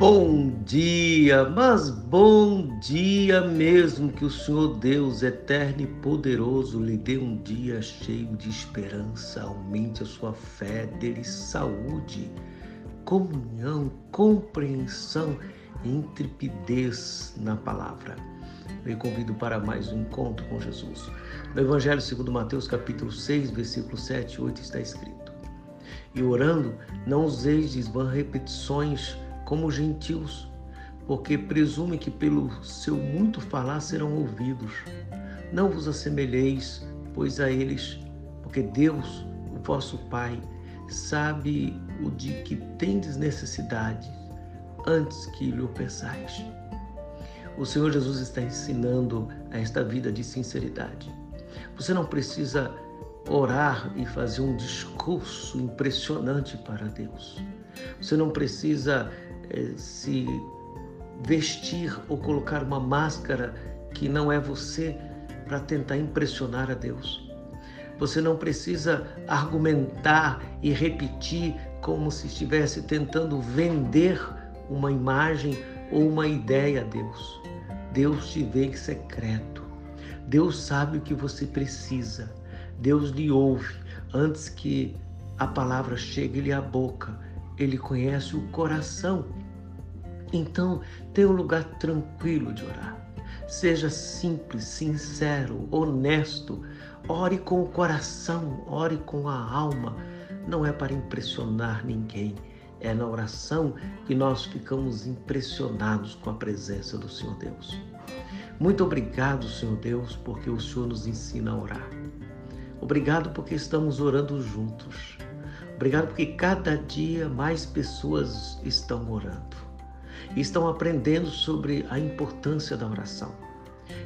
Bom dia, mas bom dia mesmo que o Senhor Deus eterno e poderoso lhe dê um dia cheio de esperança, aumente a sua fé, dele saúde, comunhão, compreensão e intrepidez na palavra. Eu convido para mais um encontro com Jesus. No Evangelho segundo Mateus capítulo 6, versículo 7 e 8 está escrito: E orando, não useis de repetições como gentios, porque presume que pelo seu muito falar serão ouvidos. Não vos assemelheis, pois a eles, porque Deus, o vosso Pai, sabe o de que tendes necessidade antes que lhe o. O Senhor Jesus está ensinando a esta vida de sinceridade. Você não precisa orar e fazer um discurso impressionante para Deus. Você não precisa se vestir ou colocar uma máscara que não é você para tentar impressionar a Deus. Você não precisa argumentar e repetir como se estivesse tentando vender uma imagem ou uma ideia a Deus. Deus te vê em secreto. Deus sabe o que você precisa. Deus lhe ouve antes que a palavra chegue-lhe à boca. Ele conhece o coração então, tenha um lugar tranquilo de orar. Seja simples, sincero, honesto. Ore com o coração, ore com a alma. Não é para impressionar ninguém. É na oração que nós ficamos impressionados com a presença do Senhor Deus. Muito obrigado, Senhor Deus, porque o Senhor nos ensina a orar. Obrigado porque estamos orando juntos. Obrigado porque cada dia mais pessoas estão orando e estão aprendendo sobre a importância da oração.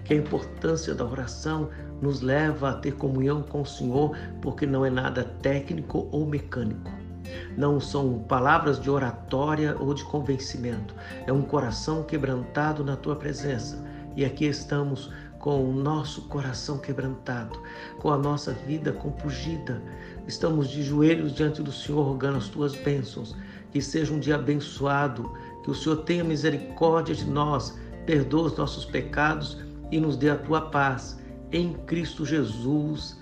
Que a importância da oração nos leva a ter comunhão com o Senhor, porque não é nada técnico ou mecânico. Não são palavras de oratória ou de convencimento. É um coração quebrantado na tua presença. E aqui estamos com o nosso coração quebrantado, com a nossa vida compungida. Estamos de joelhos diante do Senhor, rogando as tuas bênçãos. Que seja um dia abençoado, que o Senhor tenha misericórdia de nós, perdoa os nossos pecados e nos dê a tua paz. Em Cristo Jesus.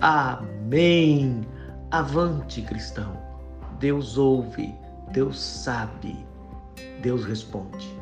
Amém. Avante, cristão. Deus ouve, Deus sabe, Deus responde.